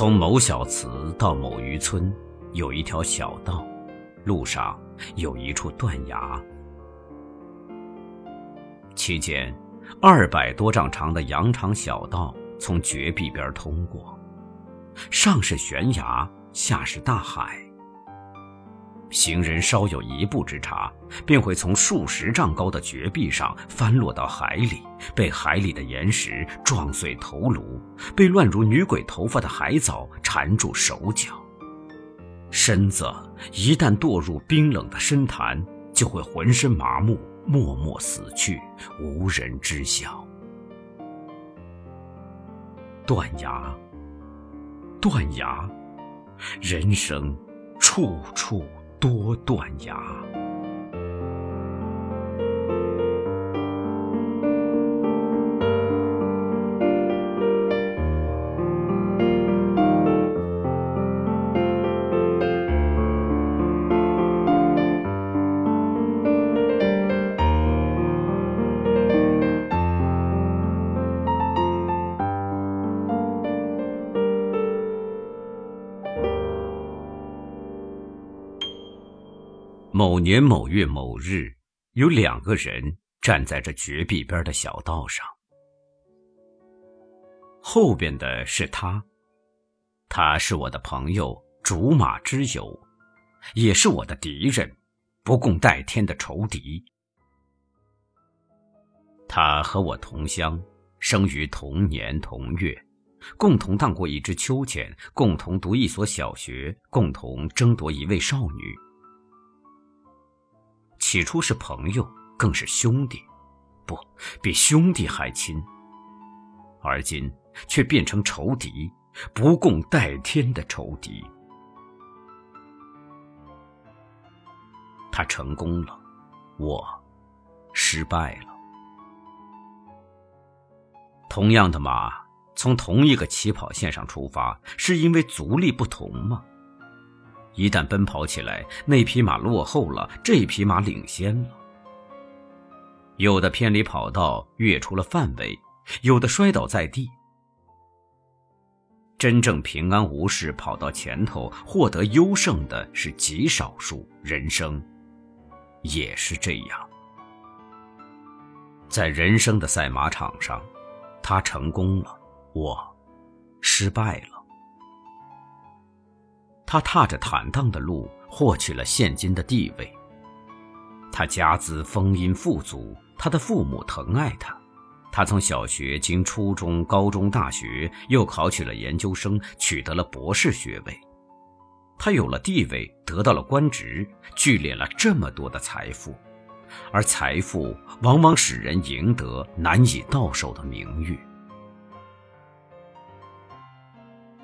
从某小祠到某渔村，有一条小道，路上有一处断崖。期间，二百多丈长的羊肠小道从绝壁边通过，上是悬崖，下是大海。行人稍有一步之差，便会从数十丈高的绝壁上翻落到海里，被海里的岩石撞碎头颅，被乱如女鬼头发的海藻缠住手脚。身子一旦堕入冰冷的深潭，就会浑身麻木，默默死去，无人知晓。断崖，断崖，人生处处。多断崖。年某月某日，有两个人站在这绝壁边的小道上。后边的是他，他是我的朋友，竹马之友，也是我的敌人，不共戴天的仇敌。他和我同乡，生于同年同月，共同荡过一支秋千，共同读一所小学，共同争夺一位少女。起初是朋友，更是兄弟，不比兄弟还亲。而今却变成仇敌，不共戴天的仇敌。他成功了，我失败了。同样的马，从同一个起跑线上出发，是因为足力不同吗？一旦奔跑起来，那匹马落后了，这匹马领先了。有的偏离跑道，越出了范围；有的摔倒在地。真正平安无事跑到前头，获得优胜的是极少数。人生也是这样，在人生的赛马场上，他成功了，我失败了。他踏着坦荡的路，获取了现今的地位。他家资丰殷富足，他的父母疼爱他。他从小学经初中、高中、大学，又考取了研究生，取得了博士学位。他有了地位，得到了官职，聚敛了这么多的财富，而财富往往使人赢得难以到手的名誉。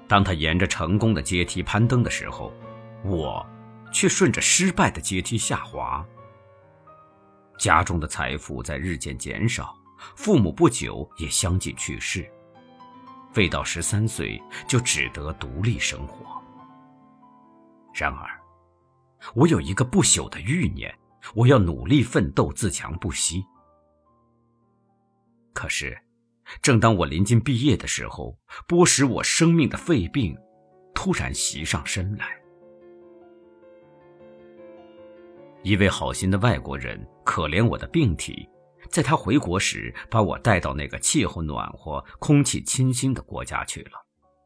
当他沿着成功的阶梯攀登的时候，我却顺着失败的阶梯下滑。家中的财富在日渐减少，父母不久也相继去世，未到十三岁就只得独立生活。然而，我有一个不朽的欲念，我要努力奋斗，自强不息。可是。正当我临近毕业的时候，剥蚀我生命的肺病突然袭上身来。一位好心的外国人可怜我的病体，在他回国时，把我带到那个气候暖和、空气清新的国家去了，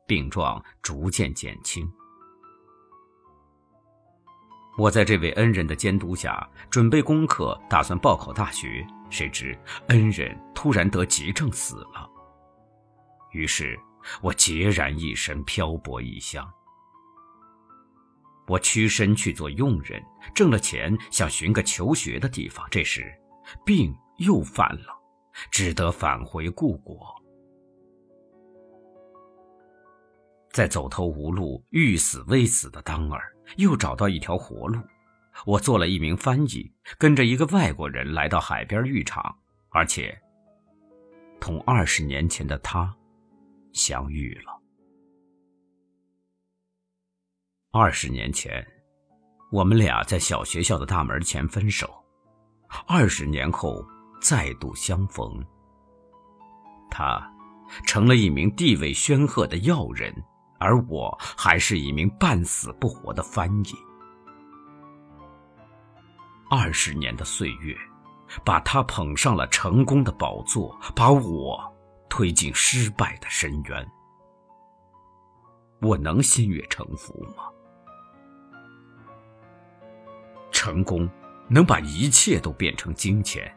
病状逐渐减轻。我在这位恩人的监督下准备功课，打算报考大学。谁知恩人突然得急症死了，于是我孑然一身，漂泊异乡。我屈身去做佣人，挣了钱，想寻个求学的地方。这时，病又犯了，只得返回故国。在走投无路、欲死未死的当儿，又找到一条活路。我做了一名翻译，跟着一个外国人来到海边浴场，而且同二十年前的他相遇了。二十年前，我们俩在小学校的大门前分手；二十年后再度相逢。他成了一名地位煊赫的要人，而我还是一名半死不活的翻译。二十年的岁月，把他捧上了成功的宝座，把我推进失败的深渊。我能心悦诚服吗？成功能把一切都变成金钱。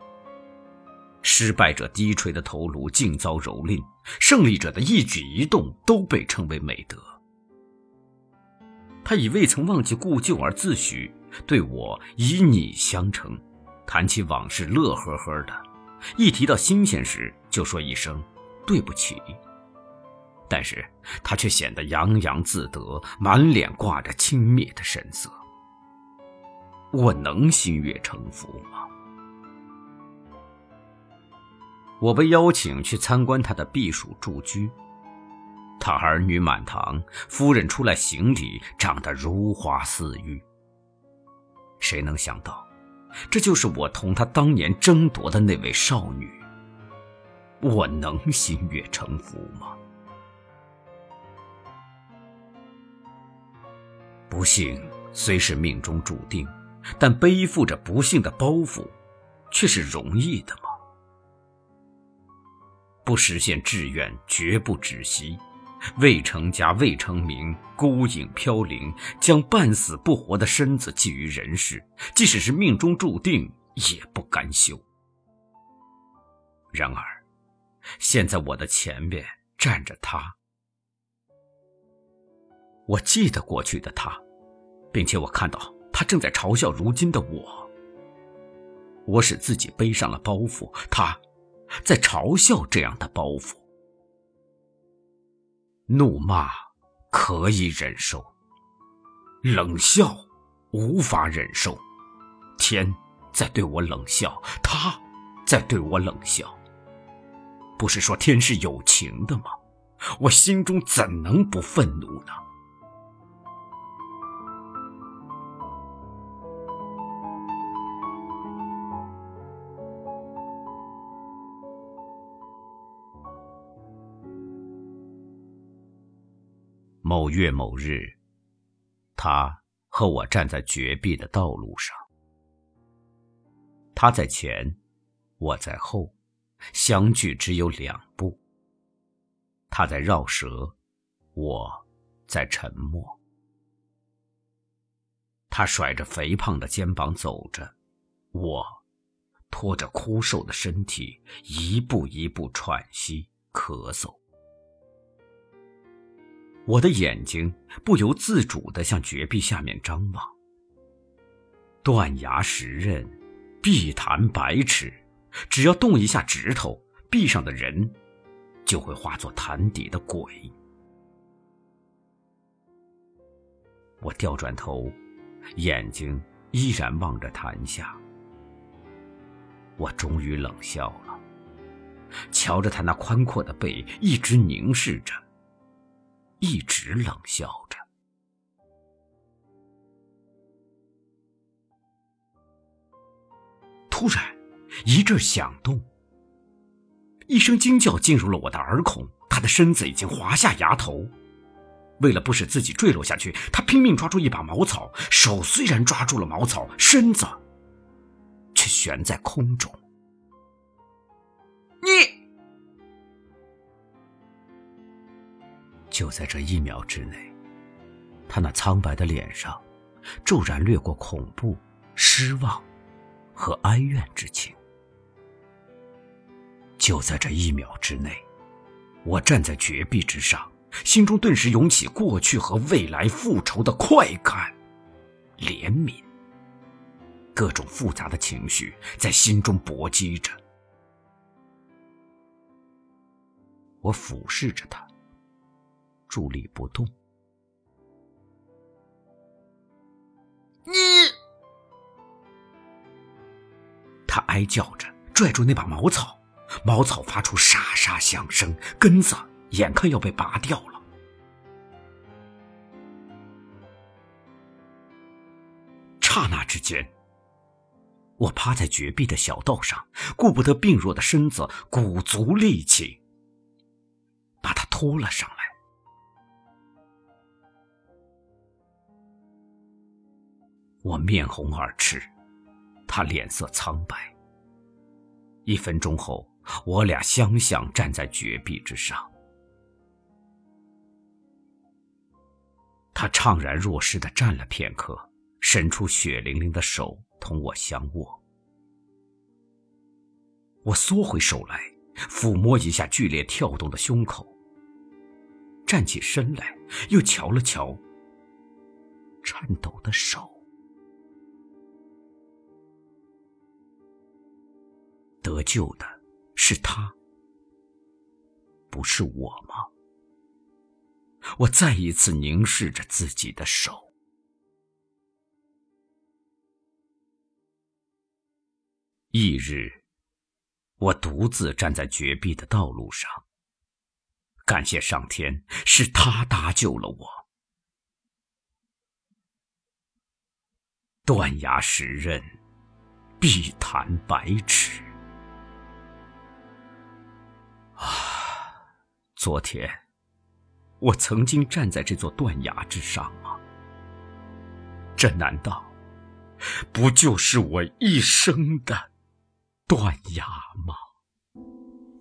失败者低垂的头颅尽遭蹂躏，胜利者的一举一动都被称为美德。他以未曾忘记故旧而自诩，对我以你相称，谈起往事乐呵呵的，一提到新鲜事就说一声对不起。但是他却显得洋洋自得，满脸挂着轻蔑的神色。我能心悦诚服吗？我被邀请去参观他的避暑住居，他儿女满堂，夫人出来行礼，长得如花似玉。谁能想到，这就是我同他当年争夺的那位少女？我能心悦诚服吗？不幸虽是命中注定。但背负着不幸的包袱，却是容易的吗？不实现志愿，绝不止息；未成家，未成名，孤影飘零，将半死不活的身子寄于人世，即使是命中注定，也不甘休。然而，现在我的前面站着他，我记得过去的他，并且我看到。他正在嘲笑如今的我，我使自己背上了包袱，他，在嘲笑这样的包袱。怒骂可以忍受，冷笑无法忍受。天在对我冷笑，他在对我冷笑。不是说天是有情的吗？我心中怎能不愤怒呢？某月某日，他和我站在绝壁的道路上。他在前，我在后，相距只有两步。他在绕舌，我在沉默。他甩着肥胖的肩膀走着，我拖着枯瘦的身体，一步一步喘息、咳嗽。我的眼睛不由自主地向绝壁下面张望。断崖石刃，碧潭百尺，只要动一下指头，壁上的人就会化作潭底的鬼。我调转头，眼睛依然望着潭下。我终于冷笑了，瞧着他那宽阔的背，一直凝视着。一直冷笑着。突然，一阵响动，一声惊叫进入了我的耳孔。他的身子已经滑下崖头，为了不使自己坠落下去，他拼命抓住一把茅草，手虽然抓住了茅草，身子却悬在空中。你。就在这一秒之内，他那苍白的脸上骤然掠过恐怖、失望和哀怨之情。就在这一秒之内，我站在绝壁之上，心中顿时涌起过去和未来复仇的快感、怜悯，各种复杂的情绪在心中搏击着。我俯视着他。伫立不动。你，他哀叫着，拽住那把茅草，茅草发出沙沙响声，根子眼看要被拔掉了。刹那之间，我趴在绝壁的小道上，顾不得病弱的身子，鼓足力气，把他拖了上来。我面红耳赤，他脸色苍白。一分钟后，我俩相向站在绝壁之上。他怅然若失的站了片刻，伸出血淋淋的手同我相握。我缩回手来，抚摸一下剧烈跳动的胸口，站起身来，又瞧了瞧颤抖的手。得救的是他，不是我吗？我再一次凝视着自己的手。翌日，我独自站在绝壁的道路上，感谢上天，是他搭救了我。断崖石刃，碧潭百尺。啊，昨天，我曾经站在这座断崖之上吗？这难道不就是我一生的断崖吗？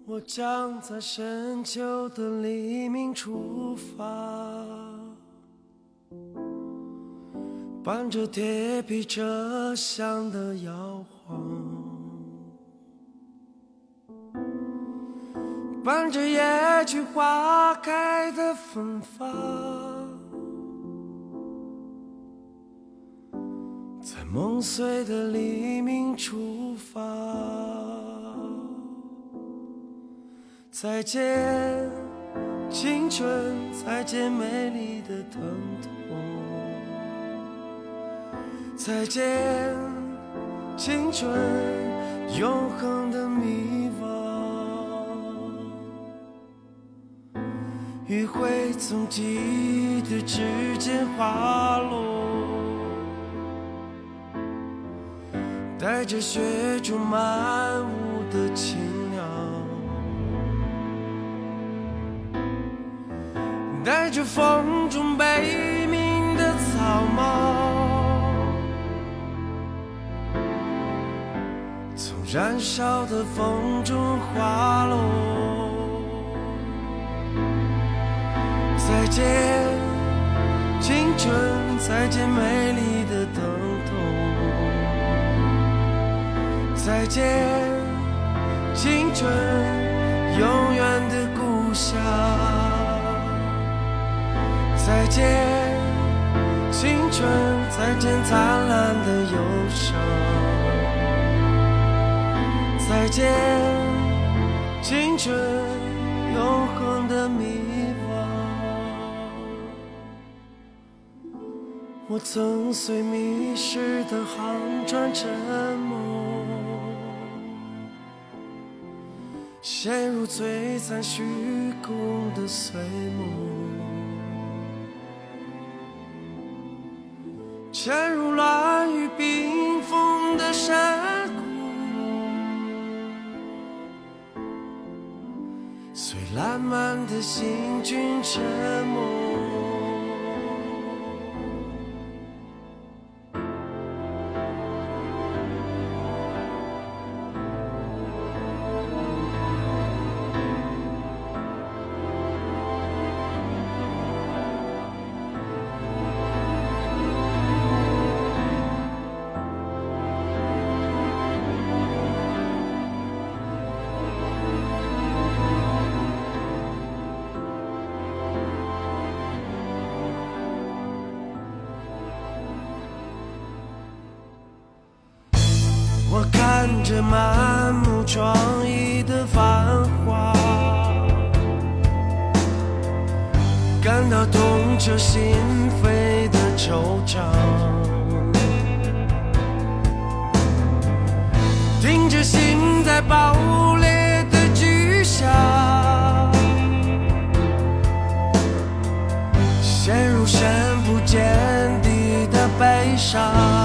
我将在深秋的黎明出发，伴着铁皮车厢的摇晃。伴着野菊花开的芬芳，在梦碎的黎明出发。再见，青春，再见美丽的疼痛。再见，青春，永恒的余晖从记忆的指尖滑落，带着雪中漫舞的青鸟，带着风中悲鸣的草帽，从燃烧的风中滑落。见，青春！再见，美丽的疼痛！再见，青春，永远的故乡！再见，青春！再见，灿烂的忧伤！再见，青春，永恒的迷。我曾随迷失的航船沉没，陷入璀璨虚空的碎梦，潜入乱雨冰封的山谷，随烂漫的行军沉没。看着满目疮痍的繁华，感到痛彻心扉的惆怅。听着心在爆裂的巨响，陷入深不见底的悲伤。